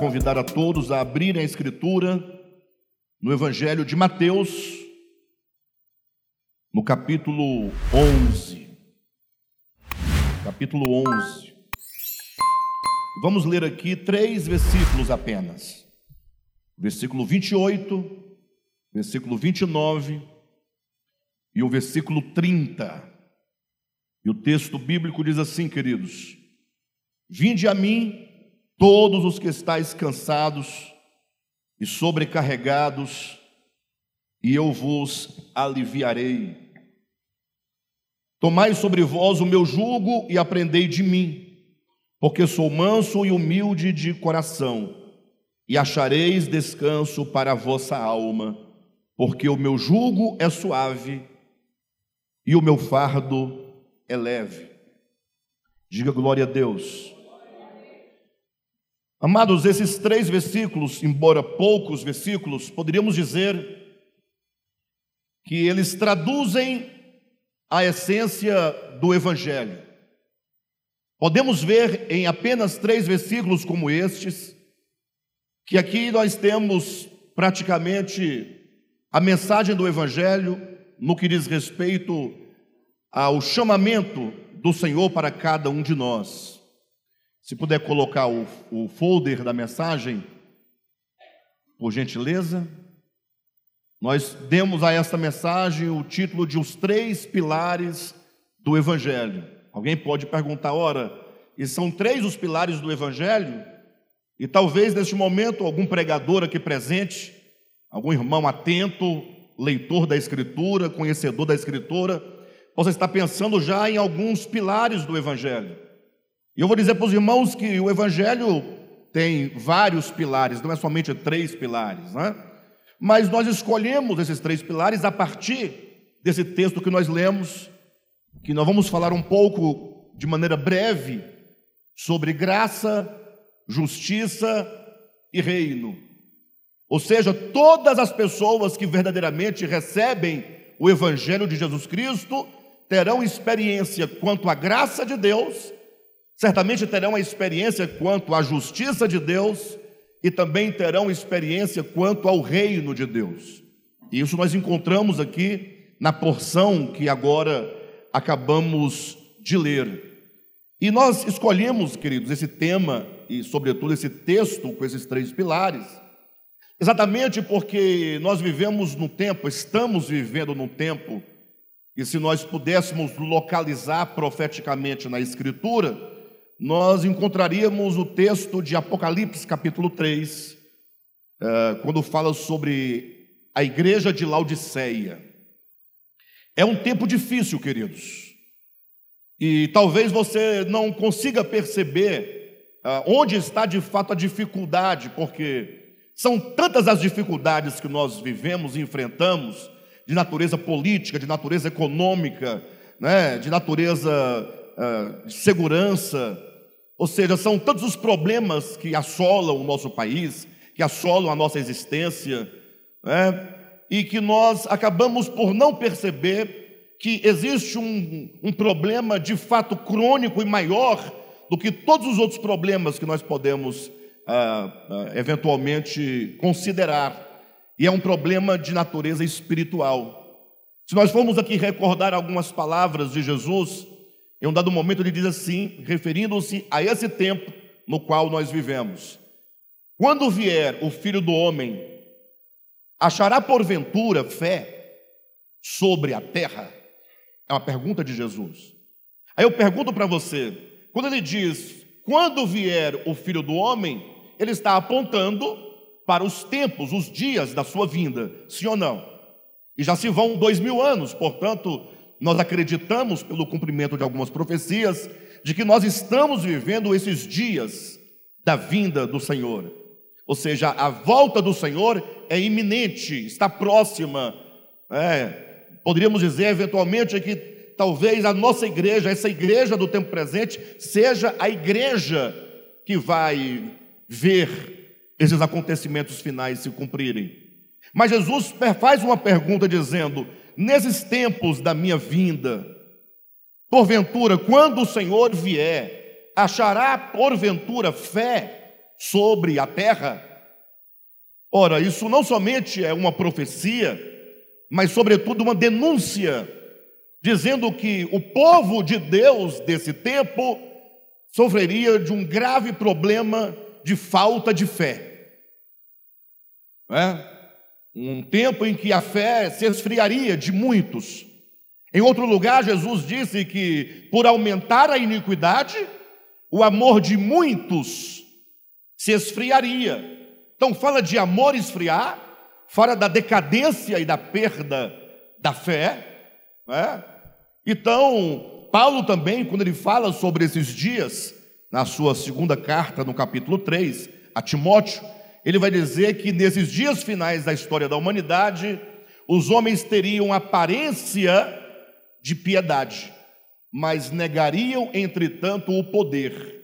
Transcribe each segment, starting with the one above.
convidar a todos a abrirem a Escritura no Evangelho de Mateus, no capítulo 11. Capítulo 11. Vamos ler aqui três versículos apenas. Versículo 28, versículo 29 e o versículo 30. E o texto bíblico diz assim, queridos: Vinde a mim, todos os que estáis cansados e sobrecarregados, e eu vos aliviarei. Tomai sobre vós o meu jugo e aprendei de mim, porque sou manso e humilde de coração, e achareis descanso para a vossa alma, porque o meu jugo é suave e o meu fardo é leve. Diga glória a Deus. Amados, esses três versículos, embora poucos versículos, poderíamos dizer que eles traduzem a essência do Evangelho. Podemos ver em apenas três versículos como estes, que aqui nós temos praticamente a mensagem do Evangelho no que diz respeito ao chamamento do Senhor para cada um de nós. Se puder colocar o, o folder da mensagem, por gentileza. Nós demos a esta mensagem o título de Os Três Pilares do Evangelho. Alguém pode perguntar, ora, e são três os pilares do Evangelho? E talvez neste momento algum pregador aqui presente, algum irmão atento, leitor da Escritura, conhecedor da Escritura, possa estar pensando já em alguns pilares do Evangelho. E eu vou dizer para os irmãos que o Evangelho tem vários pilares, não é somente três pilares, né? mas nós escolhemos esses três pilares a partir desse texto que nós lemos, que nós vamos falar um pouco de maneira breve sobre graça, justiça e reino. Ou seja, todas as pessoas que verdadeiramente recebem o Evangelho de Jesus Cristo terão experiência quanto à graça de Deus Certamente terão a experiência quanto à justiça de Deus e também terão experiência quanto ao reino de Deus. E isso nós encontramos aqui na porção que agora acabamos de ler. E nós escolhemos, queridos, esse tema e, sobretudo, esse texto com esses três pilares, exatamente porque nós vivemos no tempo, estamos vivendo num tempo, e se nós pudéssemos localizar profeticamente na Escritura, nós encontraríamos o texto de Apocalipse, capítulo 3, eh, quando fala sobre a igreja de Laodiceia. É um tempo difícil, queridos, e talvez você não consiga perceber eh, onde está de fato a dificuldade, porque são tantas as dificuldades que nós vivemos e enfrentamos, de natureza política, de natureza econômica, né, de natureza uh, de segurança, ou seja, são tantos os problemas que assolam o nosso país, que assolam a nossa existência, né? e que nós acabamos por não perceber que existe um, um problema de fato crônico e maior do que todos os outros problemas que nós podemos ah, ah, eventualmente considerar, e é um problema de natureza espiritual. Se nós formos aqui recordar algumas palavras de Jesus, em um dado momento ele diz assim, referindo-se a esse tempo no qual nós vivemos: Quando vier o filho do homem, achará porventura fé sobre a terra? É uma pergunta de Jesus. Aí eu pergunto para você: quando ele diz, quando vier o filho do homem, ele está apontando para os tempos, os dias da sua vinda, sim ou não? E já se vão dois mil anos, portanto, nós acreditamos, pelo cumprimento de algumas profecias, de que nós estamos vivendo esses dias da vinda do Senhor. Ou seja, a volta do Senhor é iminente, está próxima. É, poderíamos dizer, eventualmente, que talvez a nossa igreja, essa igreja do tempo presente, seja a igreja que vai ver esses acontecimentos finais se cumprirem. Mas Jesus faz uma pergunta dizendo: nesses tempos da minha vinda, porventura, quando o Senhor vier, achará porventura fé sobre a terra. Ora, isso não somente é uma profecia, mas, sobretudo, uma denúncia, dizendo que o povo de Deus desse tempo sofreria de um grave problema de falta de fé. É? Um tempo em que a fé se esfriaria de muitos. Em outro lugar, Jesus disse que, por aumentar a iniquidade, o amor de muitos se esfriaria. Então, fala de amor esfriar, fala da decadência e da perda da fé. Né? Então, Paulo também, quando ele fala sobre esses dias, na sua segunda carta, no capítulo 3, a Timóteo, ele vai dizer que nesses dias finais da história da humanidade, os homens teriam aparência de piedade, mas negariam, entretanto, o poder.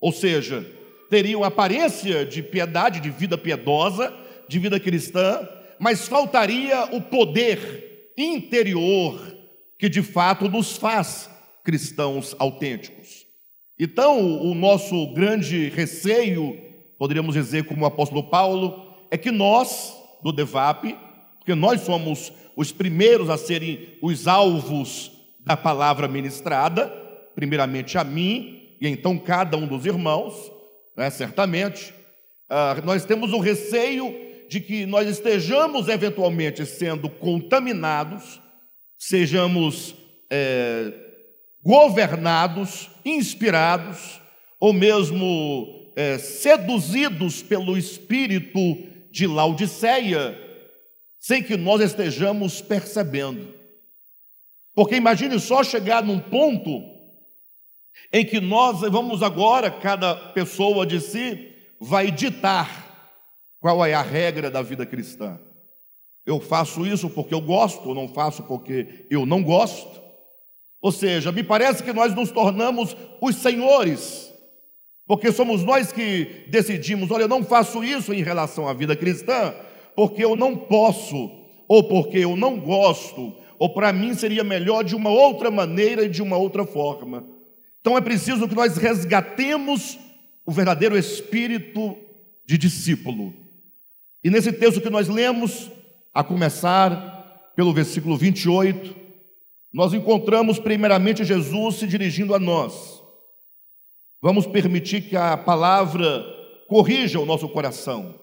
Ou seja, teriam aparência de piedade, de vida piedosa, de vida cristã, mas faltaria o poder interior que de fato nos faz cristãos autênticos. Então, o nosso grande receio, poderíamos dizer, como o apóstolo Paulo, é que nós, do DEVAP, porque nós somos os primeiros a serem os alvos da palavra ministrada, primeiramente a mim, e então cada um dos irmãos, né, certamente, uh, nós temos o receio de que nós estejamos eventualmente sendo contaminados, sejamos é, governados, inspirados, ou mesmo é, seduzidos pelo espírito de Laodiceia, sem que nós estejamos percebendo. Porque imagine só chegar num ponto em que nós vamos agora, cada pessoa de si vai ditar qual é a regra da vida cristã. Eu faço isso porque eu gosto, ou não faço porque eu não gosto. Ou seja, me parece que nós nos tornamos os senhores, porque somos nós que decidimos: olha, eu não faço isso em relação à vida cristã, porque eu não posso, ou porque eu não gosto, ou para mim seria melhor de uma outra maneira e de uma outra forma. Então é preciso que nós resgatemos o verdadeiro espírito de discípulo. E nesse texto que nós lemos, a começar pelo versículo 28, nós encontramos primeiramente Jesus se dirigindo a nós. Vamos permitir que a palavra corrija o nosso coração.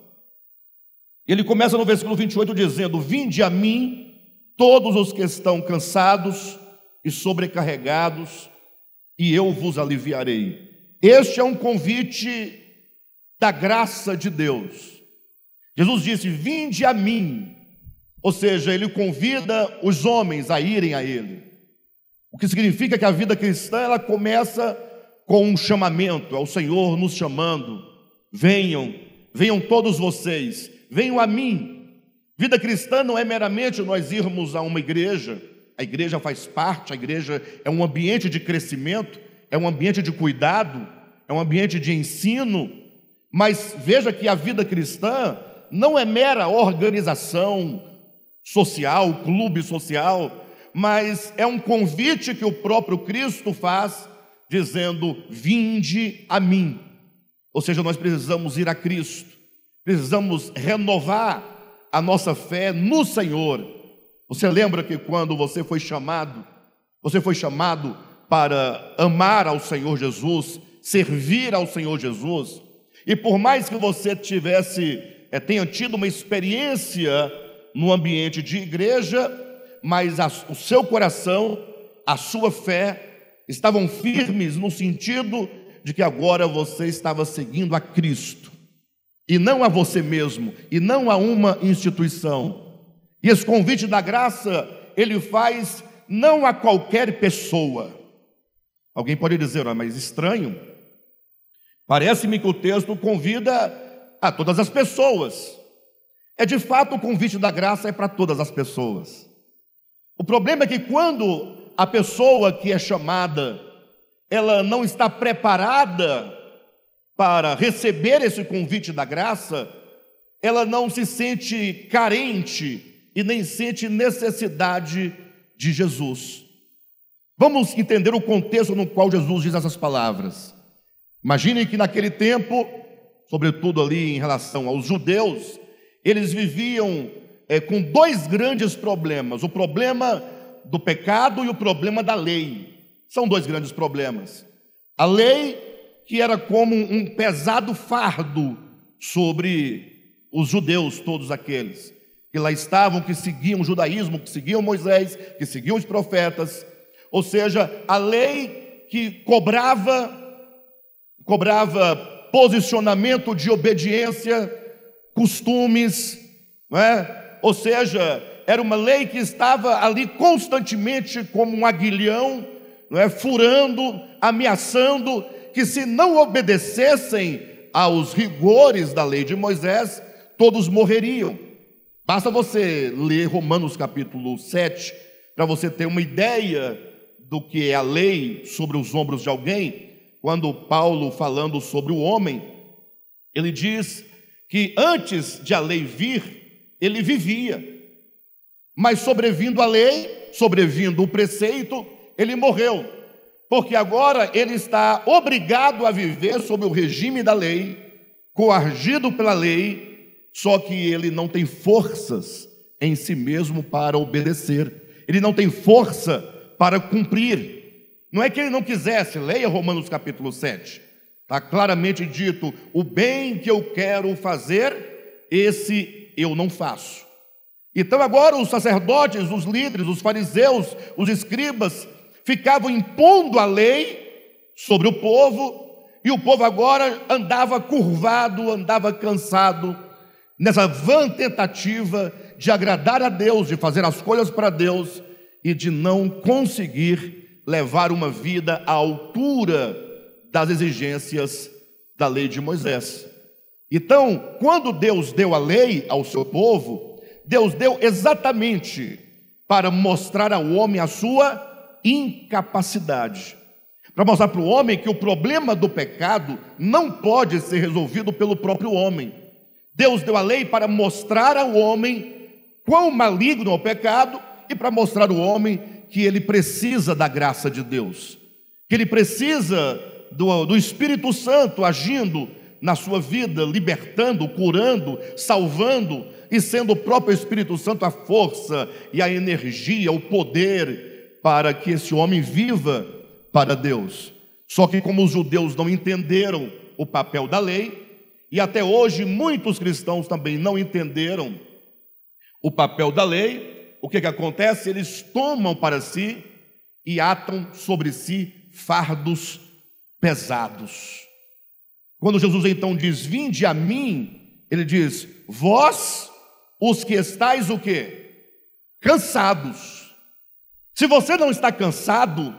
Ele começa no versículo 28 dizendo: Vinde a mim, todos os que estão cansados e sobrecarregados, e eu vos aliviarei. Este é um convite da graça de Deus. Jesus disse: Vinde a mim. Ou seja, ele convida os homens a irem a ele. O que significa que a vida cristã ela começa com um chamamento, é o Senhor nos chamando. Venham, venham todos vocês, venham a mim. Vida cristã não é meramente nós irmos a uma igreja, a igreja faz parte, a igreja é um ambiente de crescimento, é um ambiente de cuidado, é um ambiente de ensino, mas veja que a vida cristã não é mera organização social, clube social, mas é um convite que o próprio Cristo faz, dizendo: Vinde a mim. Ou seja, nós precisamos ir a Cristo, precisamos renovar a nossa fé no Senhor. Você lembra que quando você foi chamado, você foi chamado para amar ao Senhor Jesus, servir ao Senhor Jesus, e por mais que você tivesse, é, tenha tido uma experiência no ambiente de igreja, mas a, o seu coração, a sua fé estavam firmes no sentido de que agora você estava seguindo a Cristo, e não a você mesmo, e não a uma instituição, e esse convite da graça, ele faz não a qualquer pessoa. Alguém pode dizer, ah, mas estranho. Parece-me que o texto convida a todas as pessoas. É de fato o convite da graça é para todas as pessoas. O problema é que quando a pessoa que é chamada, ela não está preparada para receber esse convite da graça, ela não se sente carente e nem sente necessidade de Jesus. Vamos entender o contexto no qual Jesus diz essas palavras. Imagine que naquele tempo sobretudo ali em relação aos judeus, eles viviam é, com dois grandes problemas: o problema do pecado e o problema da lei. São dois grandes problemas. A lei, que era como um pesado fardo sobre os judeus, todos aqueles que lá estavam, que seguiam o judaísmo, que seguiam Moisés, que seguiam os profetas, ou seja, a lei que cobrava cobrava posicionamento de obediência, costumes, não é? ou seja, era uma lei que estava ali constantemente como um aguilhão, não é? furando, ameaçando, que se não obedecessem aos rigores da lei de Moisés, todos morreriam. Basta você ler Romanos capítulo 7 para você ter uma ideia do que é a lei sobre os ombros de alguém. Quando Paulo, falando sobre o homem, ele diz que antes de a lei vir, ele vivia, mas sobrevindo a lei, sobrevindo o preceito, ele morreu, porque agora ele está obrigado a viver sob o regime da lei, coagido pela lei, só que ele não tem forças em si mesmo para obedecer, ele não tem força para cumprir. Não é que ele não quisesse, leia Romanos capítulo 7, está claramente dito: o bem que eu quero fazer, esse eu não faço. Então agora os sacerdotes, os líderes, os fariseus, os escribas ficavam impondo a lei sobre o povo, e o povo agora andava curvado, andava cansado, nessa vã tentativa de agradar a Deus, de fazer as coisas para Deus e de não conseguir levar uma vida à altura das exigências da lei de Moisés. Então, quando Deus deu a lei ao seu povo, Deus deu exatamente para mostrar ao homem a sua incapacidade. Para mostrar para o homem que o problema do pecado não pode ser resolvido pelo próprio homem Deus deu a lei para mostrar ao homem quão maligno é o pecado e para mostrar ao homem que ele precisa da graça de Deus, que ele precisa do, do Espírito Santo agindo na sua vida, libertando, curando, salvando e sendo o próprio Espírito Santo a força e a energia, o poder para que esse homem viva para Deus. Só que, como os judeus não entenderam o papel da lei, e até hoje muitos cristãos também não entenderam o papel da lei. O que, que acontece? Eles tomam para si e atam sobre si fardos pesados. Quando Jesus então diz: "Vinde a mim", ele diz: "Vós os que estáis o quê? Cansados". Se você não está cansado,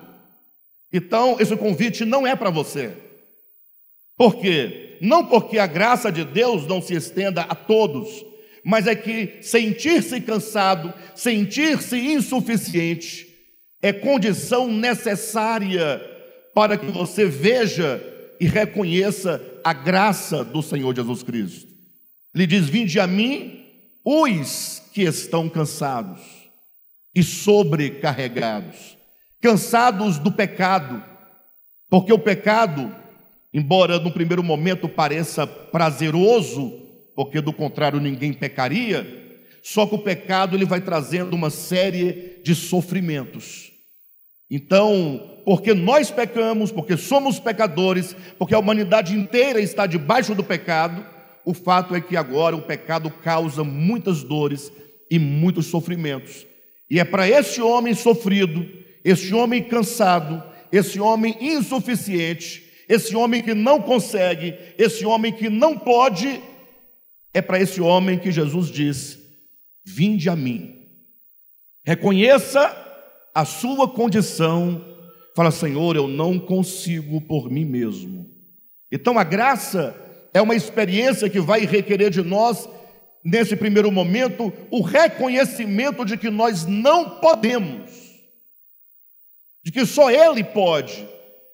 então esse convite não é para você. Por quê? não porque a graça de Deus não se estenda a todos, mas é que sentir-se cansado, sentir-se insuficiente, é condição necessária para que você veja e reconheça a graça do Senhor Jesus Cristo. Ele diz: Vinde a mim, os que estão cansados e sobrecarregados, cansados do pecado, porque o pecado Embora no primeiro momento pareça prazeroso, porque do contrário ninguém pecaria, só que o pecado ele vai trazendo uma série de sofrimentos. Então, porque nós pecamos, porque somos pecadores, porque a humanidade inteira está debaixo do pecado, o fato é que agora o pecado causa muitas dores e muitos sofrimentos. E é para esse homem sofrido, esse homem cansado, esse homem insuficiente, esse homem que não consegue, esse homem que não pode, é para esse homem que Jesus diz: Vinde a mim. Reconheça a sua condição. Fala, Senhor, eu não consigo por mim mesmo. Então a graça é uma experiência que vai requerer de nós, nesse primeiro momento, o reconhecimento de que nós não podemos, de que só Ele pode.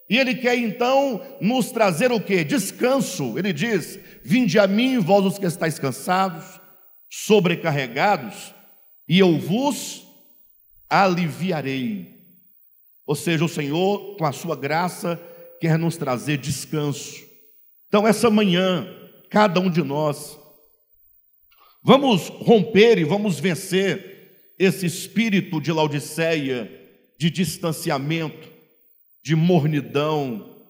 E ele quer então nos trazer o que? Descanso. Ele diz: Vinde a mim, vós os que estáis cansados, sobrecarregados, e eu vos aliviarei. Ou seja, o Senhor, com a sua graça, quer nos trazer descanso. Então, essa manhã, cada um de nós. Vamos romper e vamos vencer esse espírito de Laodiceia, de distanciamento, de mornidão,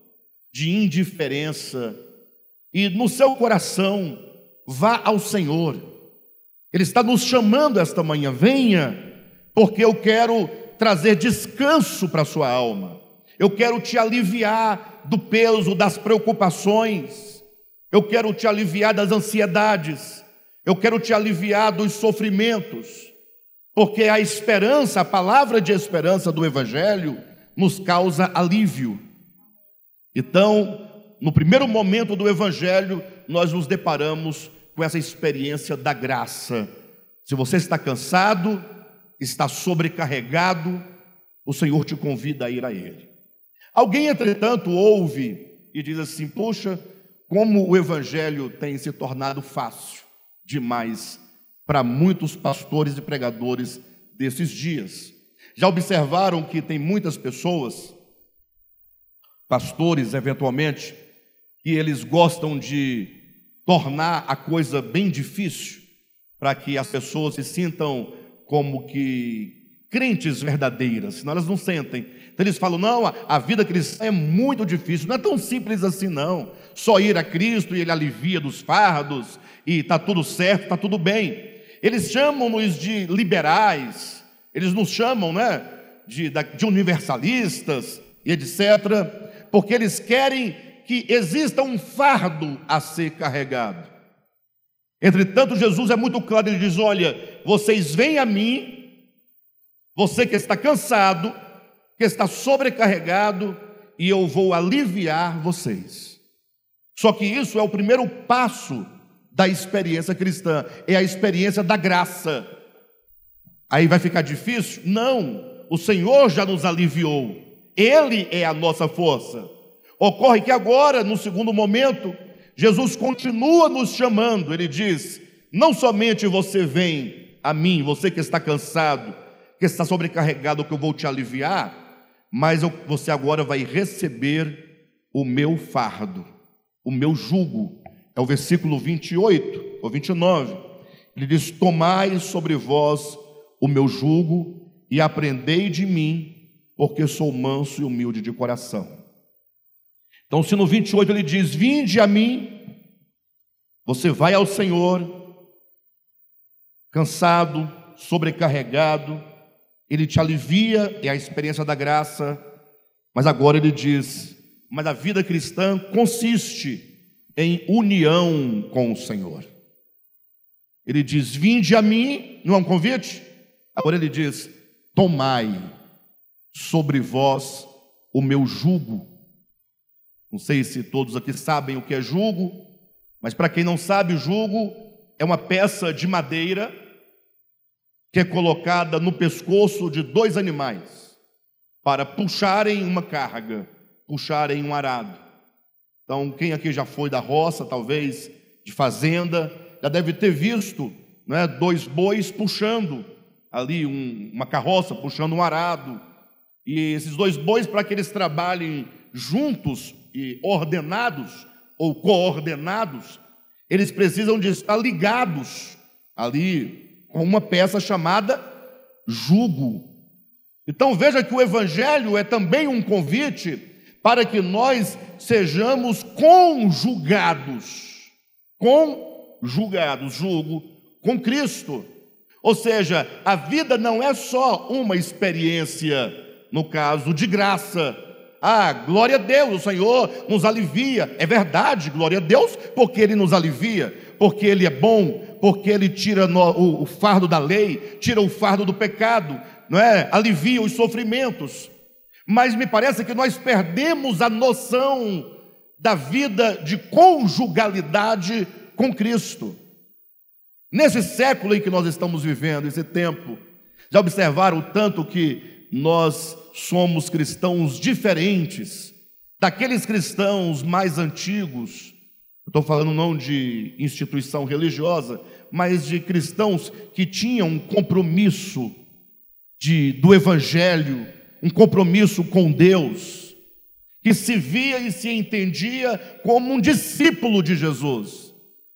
de indiferença, e no seu coração vá ao Senhor. Ele está nos chamando esta manhã, venha, porque eu quero trazer descanso para a sua alma. Eu quero te aliviar do peso das preocupações. Eu quero te aliviar das ansiedades. Eu quero te aliviar dos sofrimentos. Porque a esperança, a palavra de esperança do evangelho nos causa alívio. Então, no primeiro momento do evangelho, nós nos deparamos com essa experiência da graça. Se você está cansado, está sobrecarregado, o Senhor te convida a ir a Ele. Alguém, entretanto, ouve e diz assim: Puxa, como o Evangelho tem se tornado fácil demais para muitos pastores e pregadores desses dias. Já observaram que tem muitas pessoas, pastores eventualmente, que eles gostam de tornar a coisa bem difícil para que as pessoas se sintam como que crentes verdadeiras, senão elas não sentem. Então eles falam: não, a, vida cristã é muito difícil, não é tão simples assim, não. Só ir a Cristo e Ele alivia dos fardos, e está tudo certo, está tudo bem. Eles chamam-nos de liberais, eles nos chamam né, de, de universalistas e etc., porque eles querem que exista um fardo a ser carregado. Entretanto, Jesus é muito claro, ele diz: Olha, vocês vêm a mim, você que está cansado, que está sobrecarregado, e eu vou aliviar vocês. Só que isso é o primeiro passo da experiência cristã, é a experiência da graça. Aí vai ficar difícil? Não, o Senhor já nos aliviou, Ele é a nossa força. Ocorre que agora, no segundo momento, Jesus continua nos chamando, ele diz: não somente você vem a mim, você que está cansado, que está sobrecarregado, que eu vou te aliviar, mas eu, você agora vai receber o meu fardo, o meu jugo. É o versículo 28 ou 29. Ele diz: Tomai sobre vós o meu jugo e aprendei de mim, porque sou manso e humilde de coração então, se no 28 ele diz: Vinde a mim, você vai ao Senhor, cansado, sobrecarregado, ele te alivia, é a experiência da graça, mas agora ele diz: Mas a vida cristã consiste em união com o Senhor. Ele diz: Vinde a mim, não é um convite? Agora ele diz: Tomai sobre vós o meu jugo não sei se todos aqui sabem o que é jugo, mas para quem não sabe, o jugo é uma peça de madeira que é colocada no pescoço de dois animais para puxarem uma carga, puxarem um arado. Então, quem aqui já foi da roça, talvez de fazenda, já deve ter visto né, dois bois puxando ali um, uma carroça, puxando um arado. E esses dois bois, para que eles trabalhem juntos, e ordenados ou coordenados, eles precisam de estar ligados ali com uma peça chamada jugo. Então veja que o Evangelho é também um convite para que nós sejamos conjugados, conjugados, jugo, com Cristo. Ou seja, a vida não é só uma experiência, no caso de graça, ah, glória a Deus, o Senhor nos alivia. É verdade, glória a Deus, porque Ele nos alivia, porque Ele é bom, porque Ele tira o fardo da lei, tira o fardo do pecado, não é? Alivia os sofrimentos. Mas me parece que nós perdemos a noção da vida de conjugalidade com Cristo. Nesse século em que nós estamos vivendo, esse tempo, já observaram o tanto que nós somos cristãos diferentes daqueles cristãos mais antigos. Estou falando não de instituição religiosa, mas de cristãos que tinham um compromisso de, do Evangelho, um compromisso com Deus, que se via e se entendia como um discípulo de Jesus.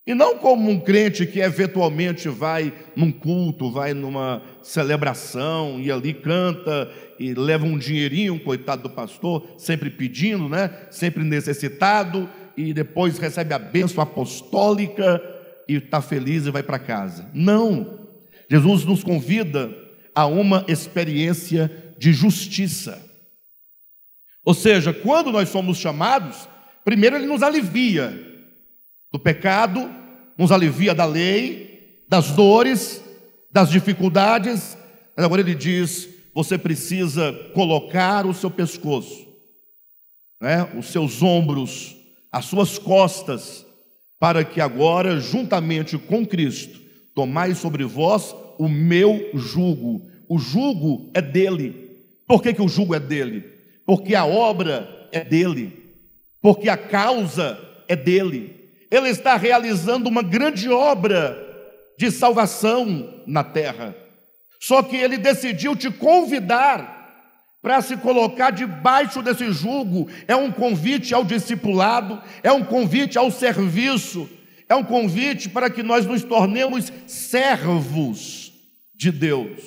E não como um crente que eventualmente vai num culto, vai numa celebração e ali canta e leva um dinheirinho, coitado do pastor, sempre pedindo, né? Sempre necessitado e depois recebe a bênção apostólica e está feliz e vai para casa. Não. Jesus nos convida a uma experiência de justiça. Ou seja, quando nós somos chamados, primeiro ele nos alivia do pecado, nos alivia da lei, das dores, das dificuldades. Agora ele diz: você precisa colocar o seu pescoço, né, os seus ombros, as suas costas, para que agora, juntamente com Cristo, tomai sobre vós o meu jugo. O jugo é dele. Por que, que o jugo é dele? Porque a obra é dele, porque a causa é dele ele está realizando uma grande obra de salvação na terra. Só que ele decidiu te convidar para se colocar debaixo desse jugo. É um convite ao discipulado, é um convite ao serviço, é um convite para que nós nos tornemos servos de Deus.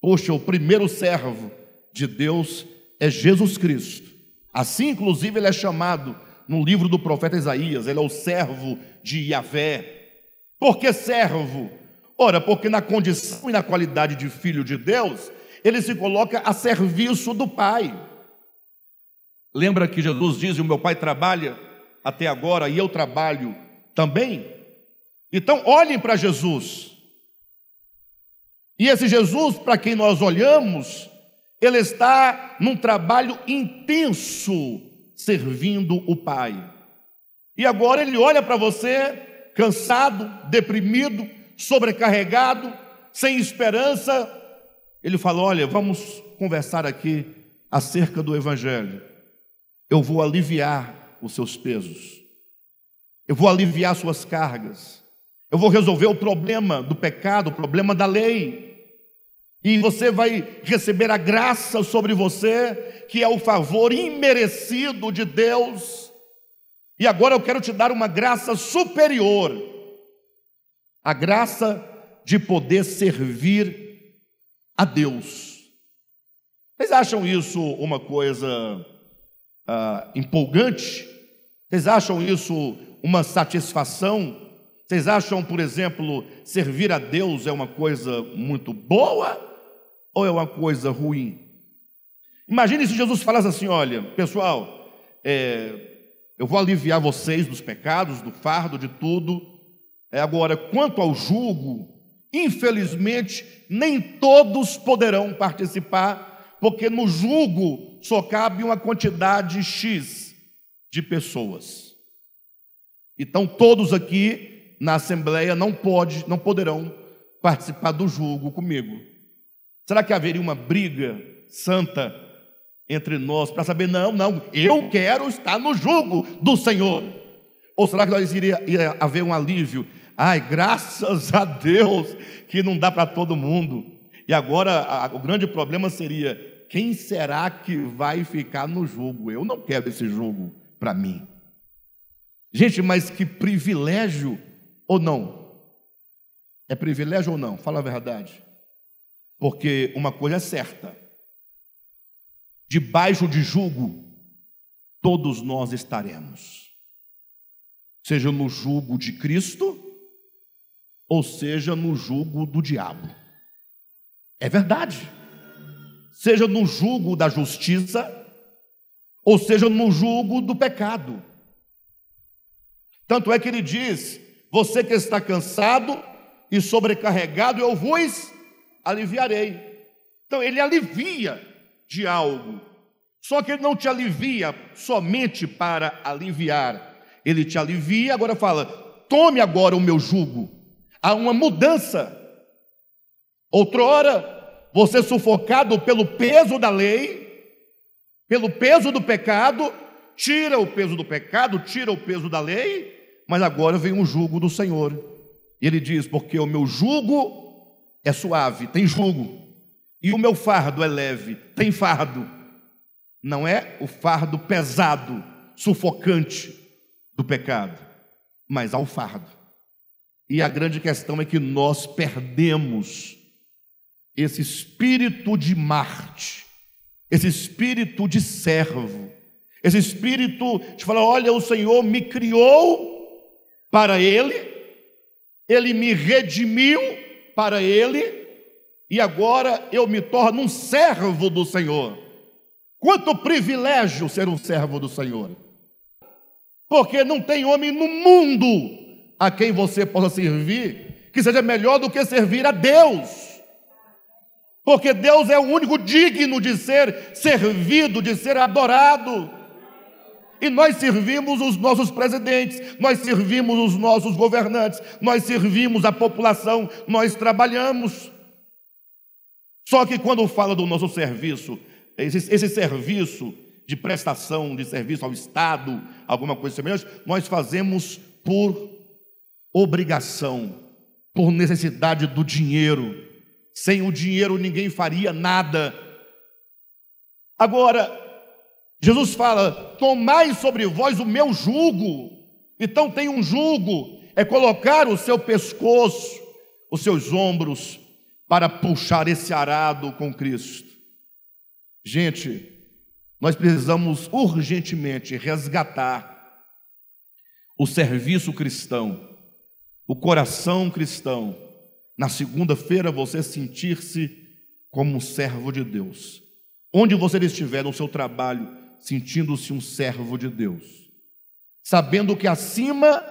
Poxa, o primeiro servo de Deus é Jesus Cristo. Assim, inclusive, ele é chamado no livro do profeta Isaías, ele é o servo de Yahvé. Por que servo? Ora, porque na condição e na qualidade de filho de Deus, ele se coloca a serviço do Pai. Lembra que Jesus diz: O meu Pai trabalha até agora e eu trabalho também? Então, olhem para Jesus. E esse Jesus, para quem nós olhamos, ele está num trabalho intenso servindo o Pai. E agora ele olha para você, cansado, deprimido, sobrecarregado, sem esperança. Ele fala: Olha, vamos conversar aqui acerca do Evangelho. Eu vou aliviar os seus pesos, eu vou aliviar suas cargas, eu vou resolver o problema do pecado, o problema da lei. E você vai receber a graça sobre você, que é o favor imerecido de Deus. E agora eu quero te dar uma graça superior a graça de poder servir a Deus. Vocês acham isso uma coisa ah, empolgante? Vocês acham isso uma satisfação? Vocês acham, por exemplo, servir a Deus é uma coisa muito boa? ou é uma coisa ruim? Imagine se Jesus falasse assim: olha, pessoal, é, eu vou aliviar vocês dos pecados, do fardo, de tudo. É, agora, quanto ao jugo, infelizmente, nem todos poderão participar, porque no jugo só cabe uma quantidade X de pessoas. Então, todos aqui na Assembleia não, pode, não poderão participar do jugo comigo. Será que haveria uma briga santa entre nós para saber, não, não, eu quero estar no jugo do Senhor? Ou será que nós iria, iria haver um alívio? Ai, graças a Deus que não dá para todo mundo. E agora a, o grande problema seria: quem será que vai ficar no jugo? Eu não quero esse jugo para mim. Gente, mas que privilégio ou não? É privilégio ou não? Fala a verdade. Porque uma coisa é certa: debaixo de julgo, todos nós estaremos, seja no julgo de Cristo, ou seja no julgo do diabo. É verdade. Seja no julgo da justiça, ou seja no julgo do pecado. Tanto é que ele diz: Você que está cansado e sobrecarregado, eu vos aliviarei. Então ele alivia de algo. Só que ele não te alivia somente para aliviar. Ele te alivia, agora fala: tome agora o meu jugo. Há uma mudança. Outrora, você sufocado pelo peso da lei, pelo peso do pecado, tira o peso do pecado, tira o peso da lei, mas agora vem o jugo do Senhor. E ele diz: porque o meu jugo é suave, tem jugo. E o meu fardo é leve, tem fardo. Não é o fardo pesado, sufocante do pecado, mas ao fardo. E a grande questão é que nós perdemos esse espírito de Marte, esse espírito de servo, esse espírito de falar: olha, o Senhor me criou para Ele, Ele me redimiu para Ele, e agora eu me torno um servo do Senhor. Quanto privilégio ser um servo do Senhor, porque não tem homem no mundo a quem você possa servir que seja melhor do que servir a Deus porque Deus é o único digno de ser servido, de ser adorado. E nós servimos os nossos presidentes, nós servimos os nossos governantes, nós servimos a população, nós trabalhamos. Só que quando fala do nosso serviço, esse, esse serviço de prestação de serviço ao Estado, alguma coisa semelhante, nós fazemos por obrigação, por necessidade do dinheiro. Sem o dinheiro ninguém faria nada. Agora, Jesus fala: Tomai sobre vós o meu jugo. Então tem um jugo, é colocar o seu pescoço, os seus ombros, para puxar esse arado com Cristo. Gente, nós precisamos urgentemente resgatar o serviço cristão, o coração cristão na segunda-feira você sentir-se como um servo de Deus. Onde você estiver no seu trabalho, sentindo-se um servo de Deus. Sabendo que acima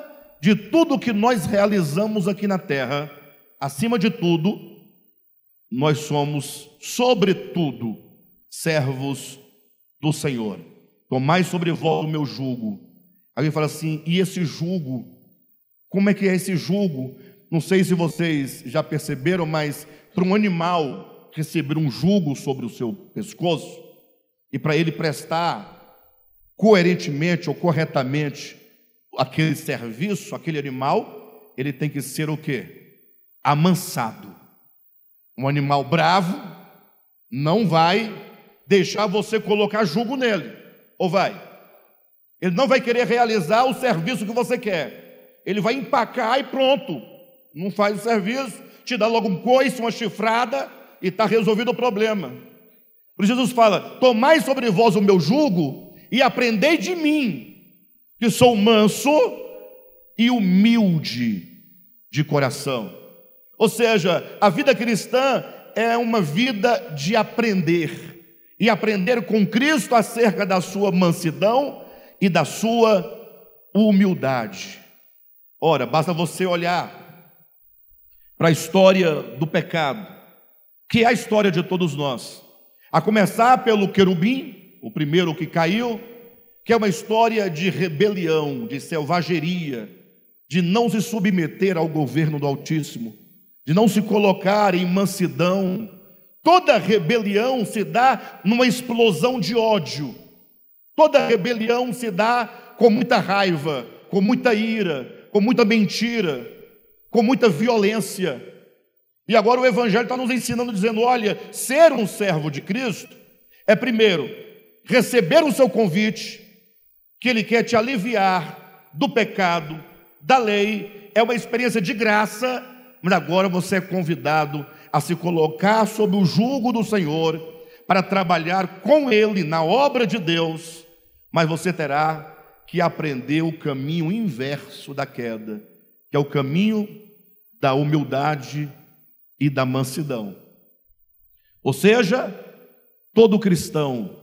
de tudo que nós realizamos aqui na terra, acima de tudo, nós somos, sobretudo, servos do Senhor. Tomai sobre vós o meu jugo. Alguém fala assim, e esse jugo? Como é que é esse jugo? Não sei se vocês já perceberam, mas para um animal receber um jugo sobre o seu pescoço e para ele prestar coerentemente ou corretamente aquele serviço, aquele animal, ele tem que ser o quê? Amansado. Um animal bravo não vai deixar você colocar jugo nele, ou vai? Ele não vai querer realizar o serviço que você quer. Ele vai empacar e pronto não faz o serviço, te dá logo um coice, uma chifrada e está resolvido o problema. Por isso Jesus fala: Tomai sobre vós o meu jugo e aprendei de mim, que sou manso e humilde de coração. Ou seja, a vida cristã é uma vida de aprender e aprender com Cristo acerca da sua mansidão e da sua humildade. Ora, basta você olhar para a história do pecado, que é a história de todos nós. A começar pelo querubim, o primeiro que caiu, que é uma história de rebelião, de selvageria, de não se submeter ao governo do Altíssimo, de não se colocar em mansidão. Toda rebelião se dá numa explosão de ódio. Toda rebelião se dá com muita raiva, com muita ira, com muita mentira com muita violência. E agora o Evangelho está nos ensinando, dizendo: olha, ser um servo de Cristo é, primeiro, receber o seu convite, que Ele quer te aliviar do pecado, da lei, é uma experiência de graça, mas agora você é convidado a se colocar sob o jugo do Senhor, para trabalhar com Ele na obra de Deus, mas você terá que aprender o caminho inverso da queda que é o caminho da humildade e da mansidão. Ou seja, todo cristão,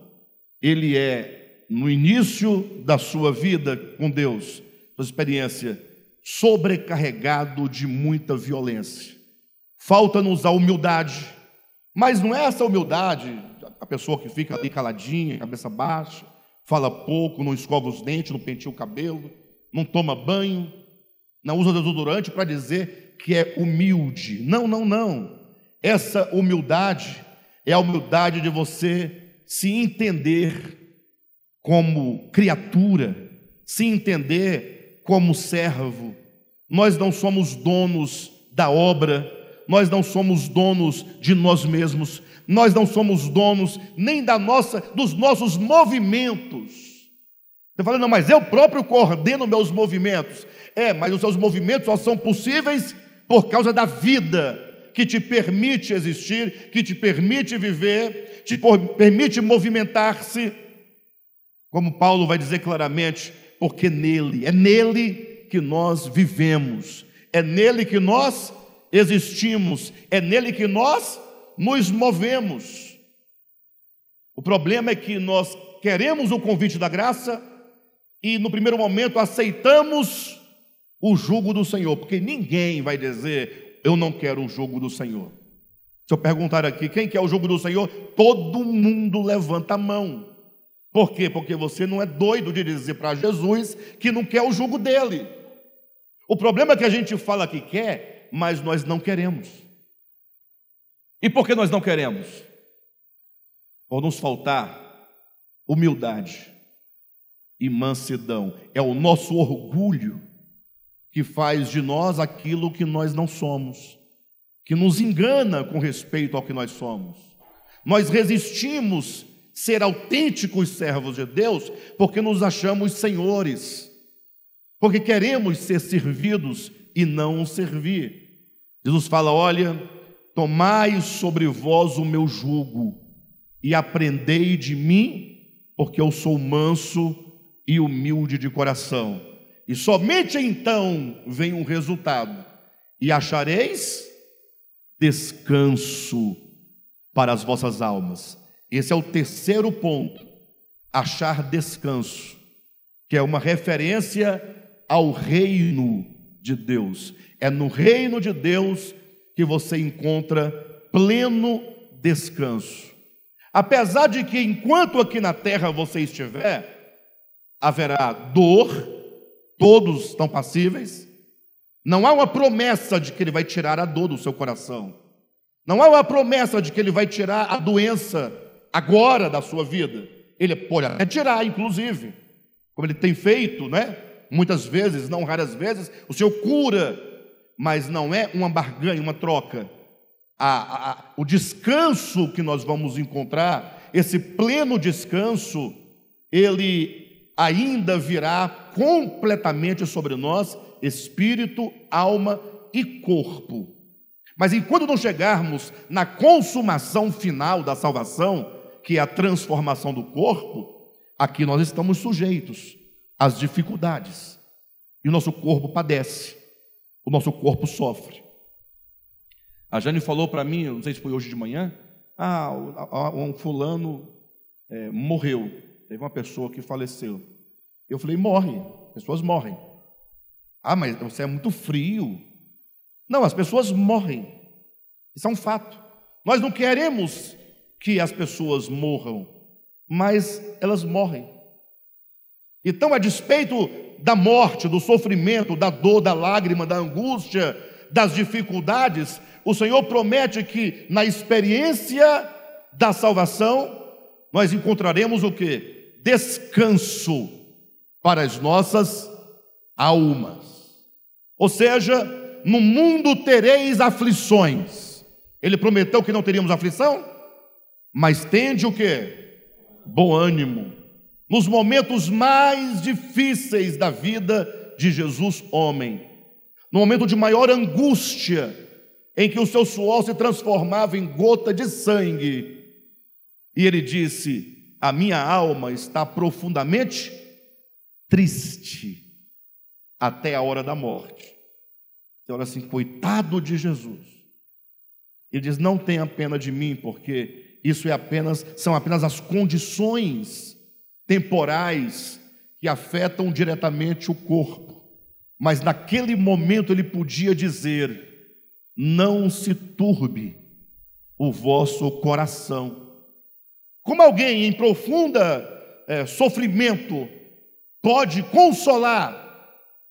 ele é, no início da sua vida com Deus, sua experiência, sobrecarregado de muita violência. Falta-nos a humildade, mas não é essa humildade, a pessoa que fica ali caladinha, cabeça baixa, fala pouco, não escova os dentes, não penteia o cabelo, não toma banho, não usa desodorante para dizer que é humilde. Não, não, não. Essa humildade é a humildade de você se entender como criatura, se entender como servo. Nós não somos donos da obra, nós não somos donos de nós mesmos, nós não somos donos nem da nossa dos nossos movimentos. Você fala, não, mas eu próprio coordeno meus movimentos. É, mas os seus movimentos só são possíveis por causa da vida que te permite existir, que te permite viver, te permite movimentar-se. Como Paulo vai dizer claramente, porque nele, é nele que nós vivemos, é nele que nós existimos, é nele que nós nos movemos. O problema é que nós queremos o convite da graça e no primeiro momento aceitamos o jugo do Senhor, porque ninguém vai dizer eu não quero o jugo do Senhor. Se eu perguntar aqui, quem quer o jugo do Senhor? Todo mundo levanta a mão. Por quê? Porque você não é doido de dizer para Jesus que não quer o jugo dele. O problema é que a gente fala que quer, mas nós não queremos. E por que nós não queremos? Por nos faltar humildade e mansidão. É o nosso orgulho que faz de nós aquilo que nós não somos, que nos engana com respeito ao que nós somos. Nós resistimos ser autênticos servos de Deus porque nos achamos senhores, porque queremos ser servidos e não servir. Jesus fala: olha, tomai sobre vós o meu jugo e aprendei de mim, porque eu sou manso e humilde de coração. E somente então vem um resultado, e achareis descanso para as vossas almas. Esse é o terceiro ponto, achar descanso, que é uma referência ao reino de Deus. É no reino de Deus que você encontra pleno descanso. Apesar de que enquanto aqui na terra você estiver, haverá dor, todos estão passíveis. Não há uma promessa de que ele vai tirar a dor do seu coração. Não há uma promessa de que ele vai tirar a doença agora da sua vida. Ele pode até tirar, inclusive, como ele tem feito, né? Muitas vezes, não raras vezes, o Senhor cura, mas não é uma barganha, uma troca. A, a, o descanso que nós vamos encontrar, esse pleno descanso, ele ainda virá completamente sobre nós, espírito, alma e corpo. Mas enquanto não chegarmos na consumação final da salvação, que é a transformação do corpo, aqui nós estamos sujeitos às dificuldades. E o nosso corpo padece, o nosso corpo sofre. A Jane falou para mim, não sei se foi hoje de manhã, ah, um fulano é, morreu, teve uma pessoa que faleceu. Eu falei, morre, pessoas morrem. Ah, mas você é muito frio. Não, as pessoas morrem. Isso é um fato. Nós não queremos que as pessoas morram, mas elas morrem. Então, a despeito da morte, do sofrimento, da dor, da lágrima, da angústia, das dificuldades, o Senhor promete que na experiência da salvação nós encontraremos o que? Descanso para as nossas almas. Ou seja, no mundo tereis aflições. Ele prometeu que não teríamos aflição, mas tende o que? Bom ânimo nos momentos mais difíceis da vida de Jesus, homem, no momento de maior angústia, em que o seu suor se transformava em gota de sangue, e ele disse: A minha alma está profundamente triste até a hora da morte. Você olha assim, coitado de Jesus. Ele diz: Não tenha pena de mim, porque isso é apenas, são apenas as condições temporais que afetam diretamente o corpo. Mas naquele momento ele podia dizer: Não se turbe o vosso coração. Como alguém em profunda é, sofrimento pode consolar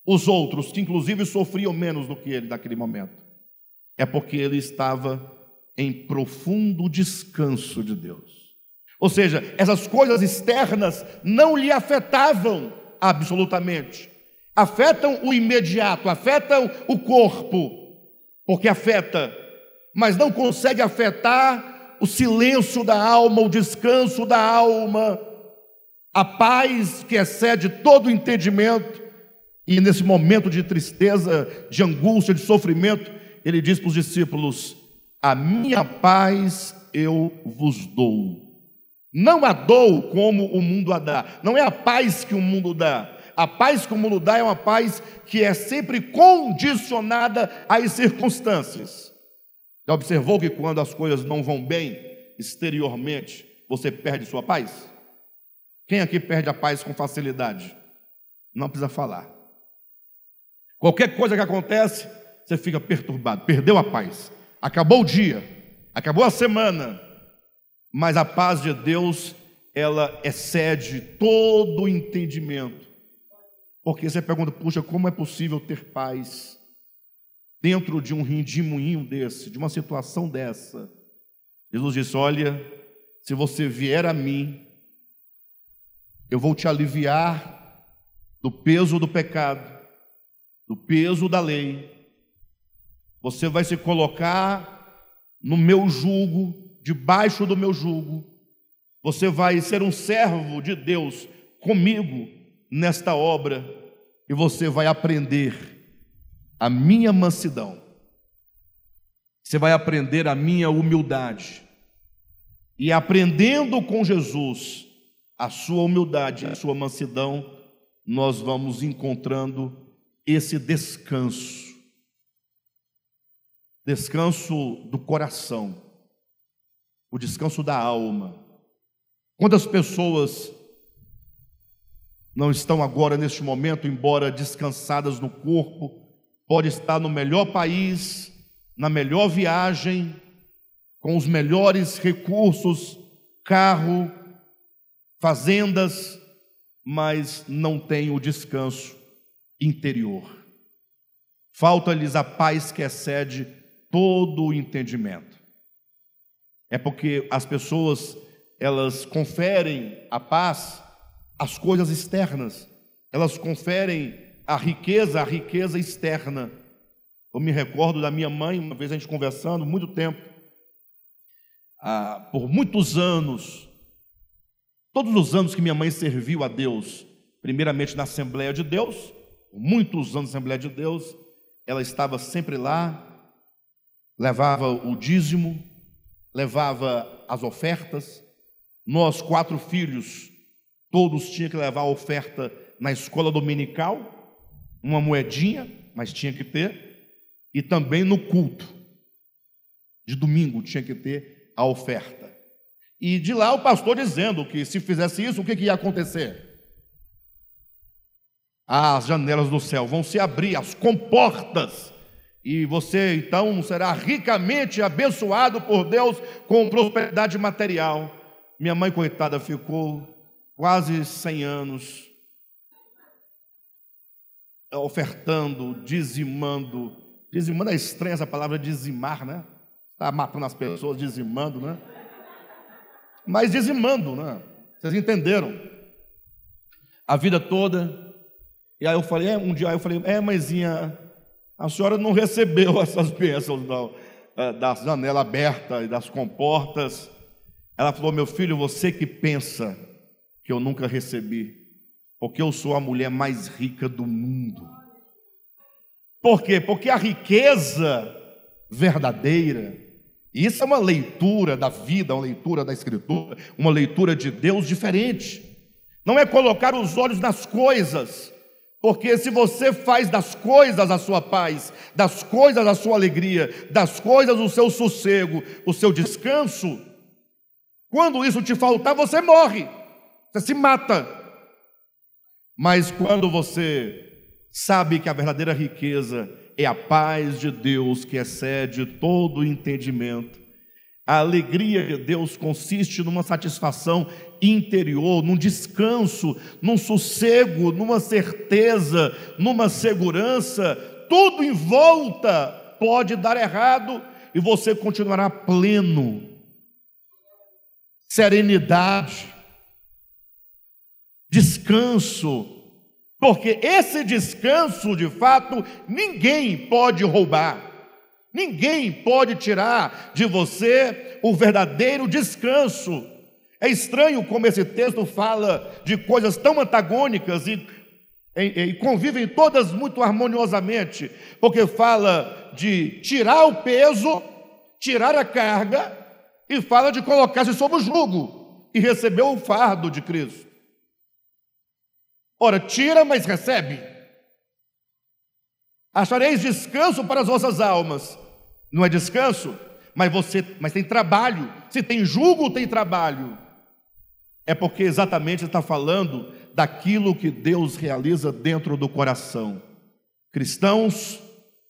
os outros, que inclusive sofriam menos do que ele naquele momento? É porque ele estava em profundo descanso de Deus. Ou seja, essas coisas externas não lhe afetavam absolutamente. Afetam o imediato, afetam o corpo, porque afeta, mas não consegue afetar o silêncio da alma, o descanso da alma, a paz que excede todo entendimento, e nesse momento de tristeza, de angústia, de sofrimento, ele diz para os discípulos: A minha paz eu vos dou. Não a dou como o mundo a dá, não é a paz que o mundo dá. A paz que o mundo dá é uma paz que é sempre condicionada às circunstâncias. Já observou que quando as coisas não vão bem exteriormente, você perde sua paz? Quem aqui perde a paz com facilidade? Não precisa falar. Qualquer coisa que acontece, você fica perturbado, perdeu a paz. Acabou o dia, acabou a semana, mas a paz de Deus, ela excede todo o entendimento. Porque você pergunta, puxa, como é possível ter paz dentro de um redemoinho desse, de uma situação dessa? Jesus disse: Olha, se você vier a mim, eu vou te aliviar do peso do pecado, do peso da lei. Você vai se colocar no meu jugo, debaixo do meu jugo. Você vai ser um servo de Deus comigo nesta obra e você vai aprender a minha mansidão. Você vai aprender a minha humildade. E aprendendo com Jesus a sua humildade, a sua mansidão, nós vamos encontrando esse descanso, descanso do coração, o descanso da alma. Quantas pessoas não estão agora neste momento, embora descansadas no corpo, pode estar no melhor país, na melhor viagem, com os melhores recursos, carro, fazendas, mas não tem o descanso interior. Falta-lhes a paz que excede todo o entendimento. É porque as pessoas, elas conferem a paz às coisas externas, elas conferem a riqueza, a riqueza externa. Eu me recordo da minha mãe, uma vez a gente conversando, muito tempo, ah, por muitos anos, todos os anos que minha mãe serviu a Deus, primeiramente na Assembleia de Deus, muitos anos na Assembleia de Deus, ela estava sempre lá, levava o dízimo, levava as ofertas. Nós, quatro filhos, todos tinham que levar a oferta na escola dominical, uma moedinha, mas tinha que ter, e também no culto de domingo tinha que ter a oferta. E de lá o pastor dizendo que se fizesse isso, o que, que ia acontecer? as janelas do céu vão se abrir, as comportas, e você então será ricamente abençoado por Deus com prosperidade material. Minha mãe, coitada, ficou quase 100 anos ofertando, dizimando. Dizimando é estranha essa palavra dizimar, né? Está matando as pessoas, dizimando, né? Mas dizimando, né? Vocês entenderam? A vida toda e aí eu falei, é, um dia eu falei, é, mãezinha, a senhora não recebeu essas bênçãos não, é, das janelas abertas e das comportas. Ela falou, meu filho, você que pensa que eu nunca recebi, porque eu sou a mulher mais rica do mundo. Por quê? Porque a riqueza verdadeira, isso é uma leitura da vida, uma leitura da Escritura, uma leitura de Deus diferente. Não é colocar os olhos nas coisas, porque se você faz das coisas a sua paz, das coisas a sua alegria, das coisas o seu sossego, o seu descanso, quando isso te faltar, você morre, você se mata. Mas quando você sabe que a verdadeira riqueza é a paz de Deus que excede todo o entendimento, a alegria de Deus consiste numa satisfação interior, num descanso, num sossego, numa certeza, numa segurança. Tudo em volta pode dar errado e você continuará pleno. Serenidade, descanso, porque esse descanso, de fato, ninguém pode roubar. Ninguém pode tirar de você o verdadeiro descanso. É estranho como esse texto fala de coisas tão antagônicas e, e, e, convivem todas muito harmoniosamente, porque fala de tirar o peso, tirar a carga, e fala de colocar-se sob o jugo e receber o fardo de Cristo. Ora, tira, mas recebe. Achareis descanso para as vossas almas. Não é descanso, mas você, mas tem trabalho. Se tem jugo, tem trabalho. É porque exatamente está falando daquilo que Deus realiza dentro do coração. Cristãos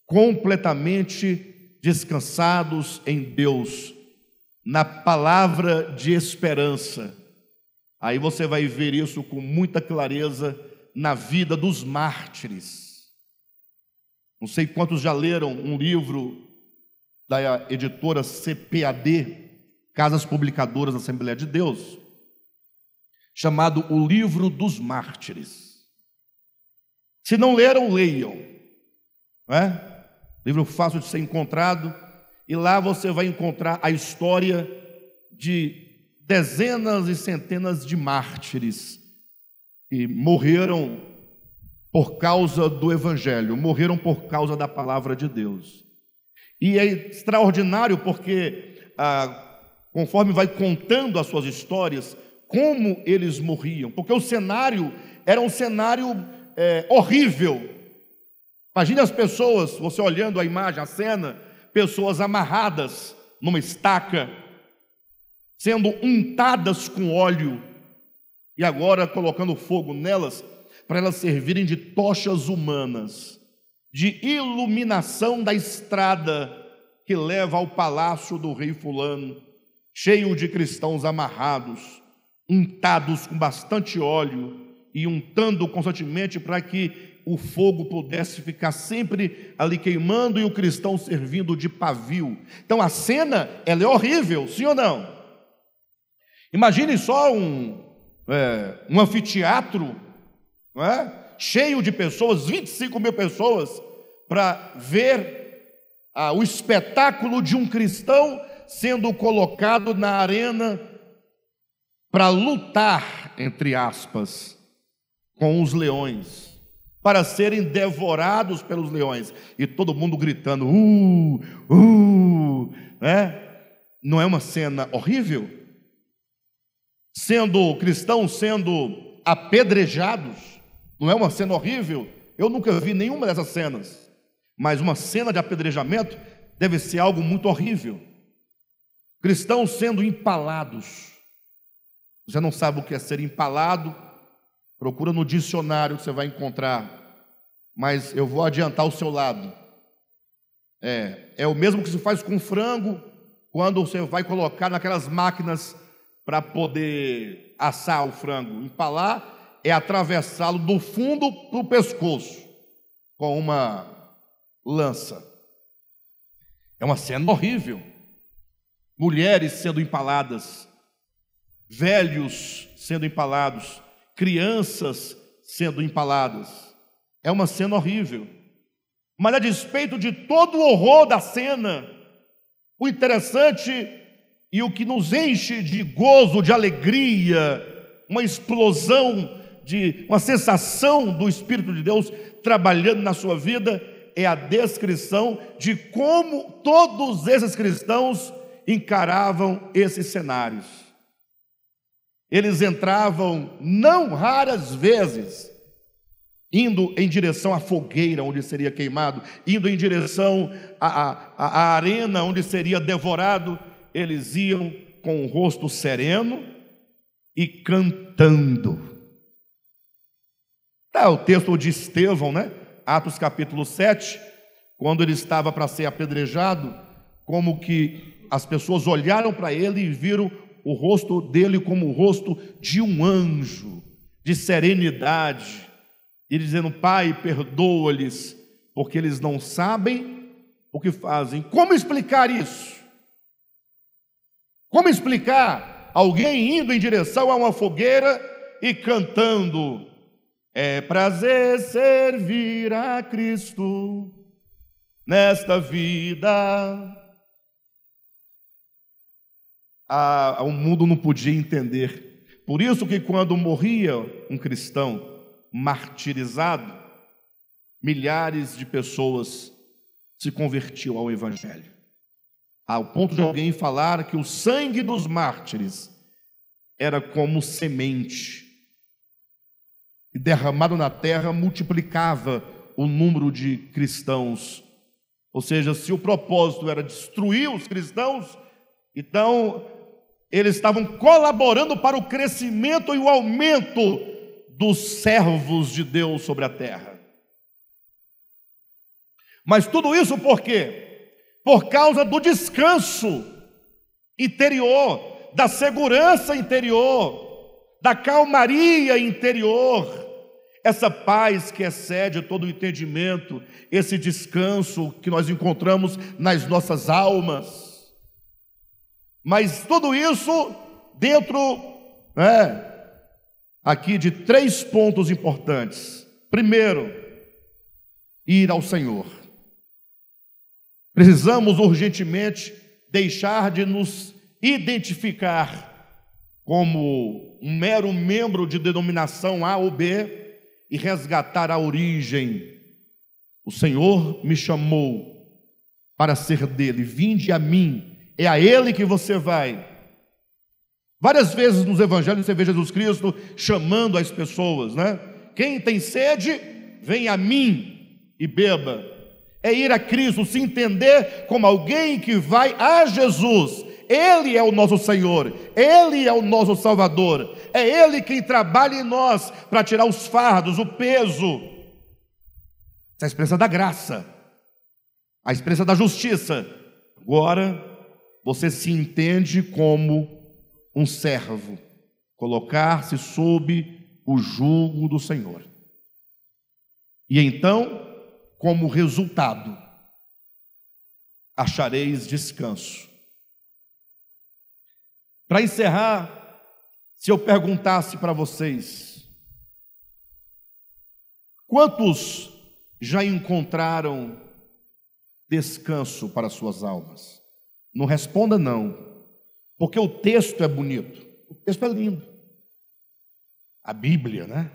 completamente descansados em Deus, na palavra de esperança. Aí você vai ver isso com muita clareza na vida dos mártires. Não sei quantos já leram um livro da editora CPAD, Casas Publicadoras da Assembleia de Deus, chamado O Livro dos Mártires. Se não leram, leiam. É? Livro fácil de ser encontrado e lá você vai encontrar a história de dezenas e centenas de mártires que morreram por causa do Evangelho, morreram por causa da palavra de Deus. E é extraordinário porque, ah, conforme vai contando as suas histórias, como eles morriam, porque o cenário era um cenário é, horrível. Imagine as pessoas, você olhando a imagem, a cena, pessoas amarradas numa estaca, sendo untadas com óleo, e agora colocando fogo nelas, para elas servirem de tochas humanas, de iluminação da estrada que leva ao palácio do rei Fulano, cheio de cristãos amarrados, untados com bastante óleo e untando constantemente para que o fogo pudesse ficar sempre ali queimando e o cristão servindo de pavio. Então a cena, ela é horrível, sim ou não? Imagine só um, é, um anfiteatro é? cheio de pessoas, 25 mil pessoas, para ver ah, o espetáculo de um cristão sendo colocado na arena para lutar, entre aspas, com os leões para serem devorados pelos leões. E todo mundo gritando, uh, uh, né? Não é uma cena horrível? Sendo cristãos sendo apedrejados, não é uma cena horrível? Eu nunca vi nenhuma dessas cenas, mas uma cena de apedrejamento deve ser algo muito horrível. Cristãos sendo empalados. Você não sabe o que é ser empalado, Procura no dicionário que você vai encontrar. Mas eu vou adiantar o seu lado. É, é o mesmo que se faz com frango, quando você vai colocar naquelas máquinas para poder assar o frango. Empalar é atravessá-lo do fundo para o pescoço com uma lança. É uma cena horrível. Mulheres sendo empaladas, velhos sendo empalados, crianças sendo empaladas. É uma cena horrível. Mas a despeito de todo o horror da cena, o interessante e o que nos enche de gozo, de alegria, uma explosão de uma sensação do Espírito de Deus trabalhando na sua vida, é a descrição de como todos esses cristãos encaravam esses cenários. Eles entravam, não raras vezes, indo em direção à fogueira onde seria queimado, indo em direção à, à, à arena onde seria devorado, eles iam com o rosto sereno e cantando. Está o texto de Estevão, né? Atos capítulo 7, quando ele estava para ser apedrejado, como que as pessoas olharam para ele e viram o rosto dele como o rosto de um anjo, de serenidade, e dizendo: Pai, perdoa-lhes, porque eles não sabem o que fazem. Como explicar isso? Como explicar alguém indo em direção a uma fogueira e cantando: É prazer servir a Cristo nesta vida a, a, o mundo não podia entender. Por isso que quando morria um cristão martirizado, milhares de pessoas se convertiam ao Evangelho. Ao ponto de alguém falar que o sangue dos mártires era como semente, e derramado na terra multiplicava o número de cristãos. Ou seja, se o propósito era destruir os cristãos, então eles estavam colaborando para o crescimento e o aumento dos servos de Deus sobre a terra. Mas tudo isso por quê? Por causa do descanso interior, da segurança interior, da calmaria interior essa paz que excede todo o entendimento, esse descanso que nós encontramos nas nossas almas. Mas tudo isso dentro, né, aqui de três pontos importantes. Primeiro, ir ao Senhor. Precisamos urgentemente deixar de nos identificar como um mero membro de denominação A ou B e resgatar a origem. O Senhor me chamou para ser dele, vinde a mim, é a ele que você vai. Várias vezes nos evangelhos você vê Jesus Cristo chamando as pessoas, né? Quem tem sede, vem a mim e beba. É ir a Cristo, se entender como alguém que vai a Jesus ele é o nosso Senhor, Ele é o nosso Salvador, é Ele quem trabalha em nós para tirar os fardos, o peso. Essa é a experiência da graça, a experiência da justiça. Agora você se entende como um servo, colocar-se sob o jugo do Senhor. E então, como resultado, achareis descanso para encerrar, se eu perguntasse para vocês, quantos já encontraram descanso para suas almas? Não responda não, porque o texto é bonito, o texto é lindo. A Bíblia, né?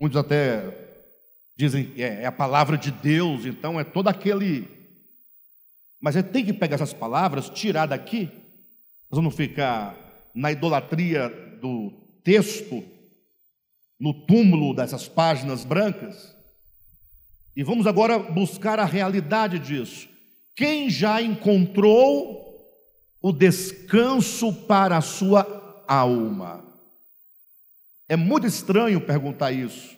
Muitos até dizem que é, é a palavra de Deus, então é todo aquele. Mas ele tem que pegar essas palavras, tirar daqui nós vamos ficar na idolatria do texto, no túmulo dessas páginas brancas, e vamos agora buscar a realidade disso. Quem já encontrou o descanso para a sua alma? É muito estranho perguntar isso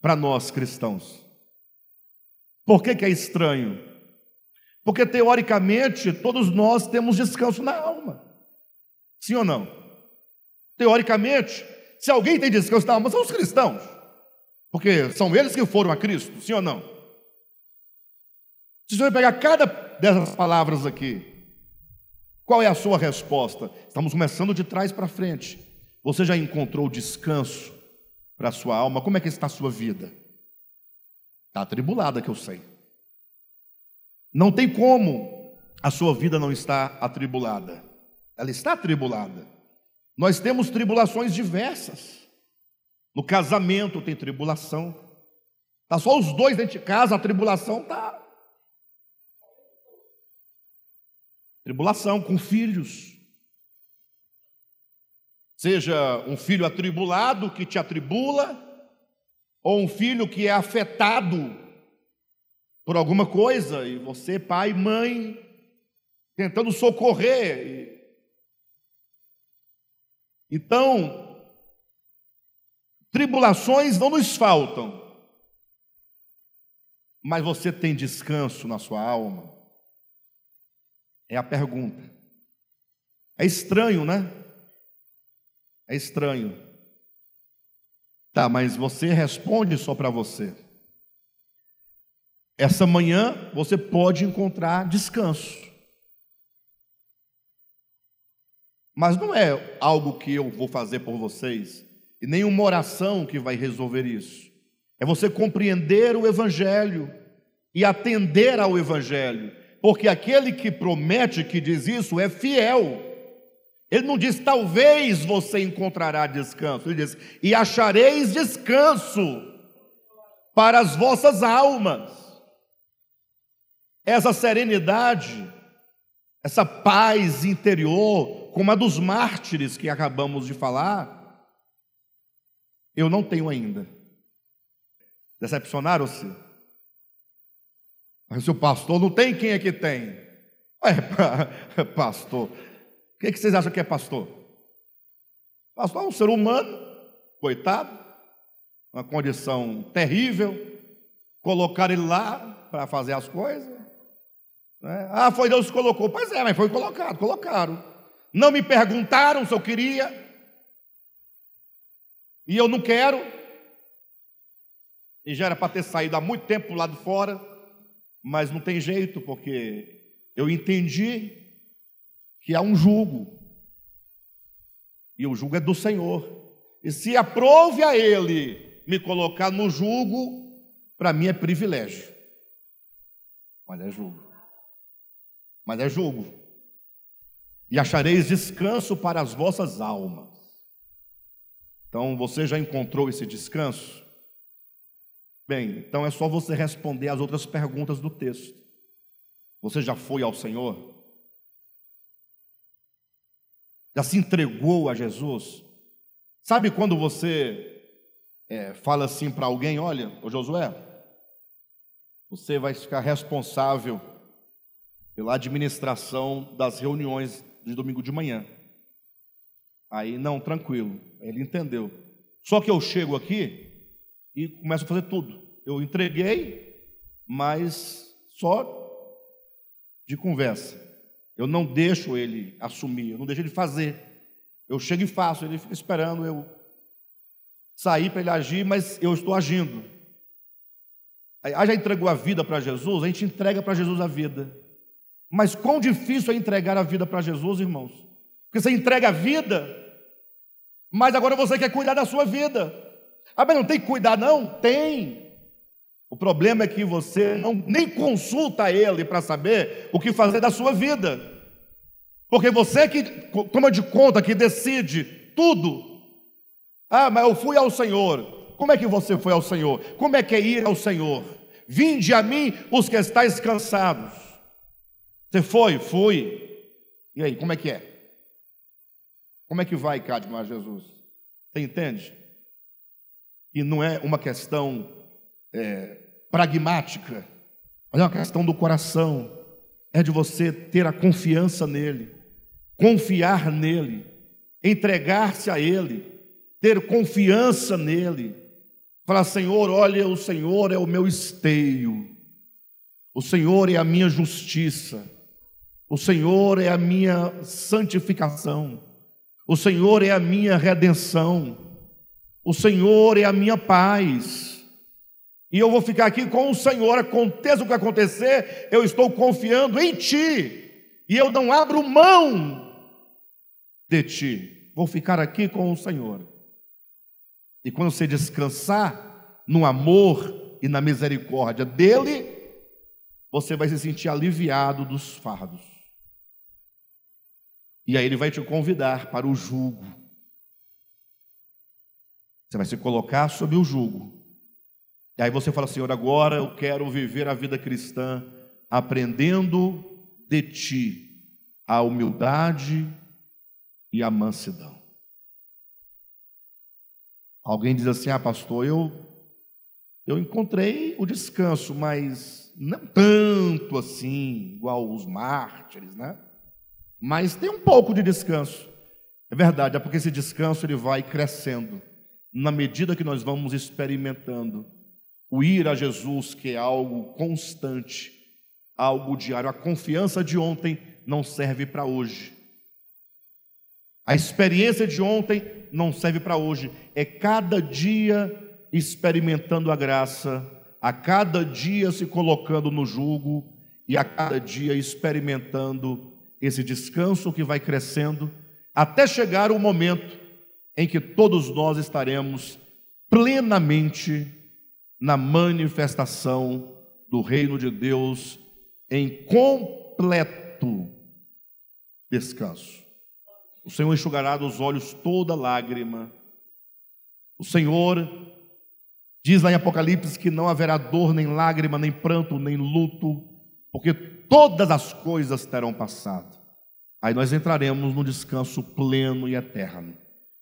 para nós cristãos. Por que, que é estranho? Porque teoricamente todos nós temos descanso na alma. Sim ou não? Teoricamente, se alguém tem descanso da alma, são os cristãos. Porque são eles que foram a Cristo, sim ou não? Se você pegar cada dessas palavras aqui, qual é a sua resposta? Estamos começando de trás para frente. Você já encontrou descanso para a sua alma? Como é que está a sua vida? Está atribulada, que eu sei. Não tem como a sua vida não estar atribulada ela está atribulada. Nós temos tribulações diversas. No casamento tem tribulação. Está só os dois dentro de casa, a tribulação está. Tribulação com filhos. Seja um filho atribulado que te atribula, ou um filho que é afetado por alguma coisa, e você, pai mãe, tentando socorrer, então, tribulações não nos faltam, mas você tem descanso na sua alma? É a pergunta. É estranho, né? É estranho. Tá, mas você responde só para você. Essa manhã você pode encontrar descanso. Mas não é algo que eu vou fazer por vocês, e nenhuma oração que vai resolver isso. É você compreender o Evangelho e atender ao Evangelho, porque aquele que promete, que diz isso, é fiel. Ele não diz, talvez você encontrará descanso. Ele diz, e achareis descanso para as vossas almas. Essa serenidade, essa paz interior, como a dos mártires que acabamos de falar, eu não tenho ainda. Decepcionaram-se? Mas o pastor não tem, quem é que tem? É, pastor. O que, é que vocês acham que é pastor? Pastor é um ser humano, coitado, uma condição terrível, colocar ele lá para fazer as coisas. Né? Ah, foi Deus que colocou. Pois é, mas foi colocado, colocaram. Não me perguntaram se eu queria, e eu não quero, e já era para ter saído há muito tempo lá de fora, mas não tem jeito, porque eu entendi que há um jugo, e o jugo é do Senhor. E se aprove a Ele me colocar no jugo, para mim é privilégio, mas é jugo. Mas é jugo. E achareis descanso para as vossas almas. Então, você já encontrou esse descanso? Bem, então é só você responder as outras perguntas do texto. Você já foi ao Senhor? Já se entregou a Jesus? Sabe quando você é, fala assim para alguém: olha, ô Josué, você vai ficar responsável pela administração das reuniões de domingo de manhã. Aí, não, tranquilo, ele entendeu. Só que eu chego aqui e começo a fazer tudo. Eu entreguei, mas só de conversa. Eu não deixo ele assumir, eu não deixo ele fazer. Eu chego e faço, ele fica esperando eu sair para ele agir, mas eu estou agindo. Aí já entregou a vida para Jesus, a gente entrega para Jesus a vida. Mas quão difícil é entregar a vida para Jesus, irmãos? Porque você entrega a vida, mas agora você quer cuidar da sua vida. Ah, mas não tem que cuidar, não? Tem. O problema é que você não, nem consulta ele para saber o que fazer da sua vida. Porque você que toma de conta, que decide tudo. Ah, mas eu fui ao Senhor. Como é que você foi ao Senhor? Como é que é ir ao Senhor? Vinde a mim os que estáis cansados. Você foi? Fui. E aí, como é que é? Como é que vai, Cadmo, Jesus? Você entende? E não é uma questão é, pragmática, mas é uma questão do coração. É de você ter a confiança nele, confiar nele, entregar-se a ele, ter confiança nele. Falar, Senhor, olha, o Senhor é o meu esteio, o Senhor é a minha justiça, o Senhor é a minha santificação, o Senhor é a minha redenção. O Senhor é a minha paz. E eu vou ficar aqui com o Senhor, aconteça o que acontecer, eu estou confiando em Ti. E eu não abro mão de Ti. Vou ficar aqui com o Senhor. E quando você descansar no amor e na misericórdia dEle, você vai se sentir aliviado dos fardos. E aí Ele vai te convidar para o jugo você vai se colocar sob o jugo. E aí você fala, Senhor, agora eu quero viver a vida cristã aprendendo de ti a humildade e a mansidão. Alguém diz assim: "Ah, pastor, eu eu encontrei o descanso, mas não tanto assim, igual os mártires, né? Mas tem um pouco de descanso. É verdade, é porque esse descanso ele vai crescendo na medida que nós vamos experimentando o ir a Jesus, que é algo constante, algo diário. A confiança de ontem não serve para hoje. A experiência de ontem não serve para hoje. É cada dia experimentando a graça, a cada dia se colocando no jugo e a cada dia experimentando esse descanso que vai crescendo, até chegar o momento em que todos nós estaremos plenamente na manifestação do reino de Deus em completo descanso. O Senhor enxugará dos olhos toda lágrima. O Senhor diz lá em Apocalipse que não haverá dor, nem lágrima, nem pranto, nem luto, porque todas as coisas terão passado. Aí nós entraremos no descanso pleno e eterno.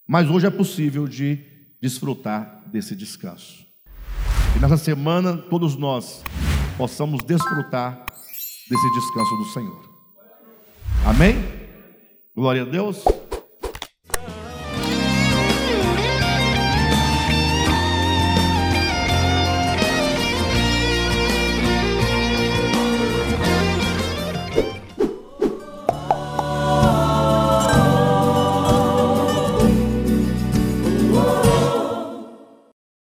Mas hoje é possível de desfrutar desse descanso. Nessa semana, todos nós possamos desfrutar desse descanso do Senhor. Amém? Glória a Deus.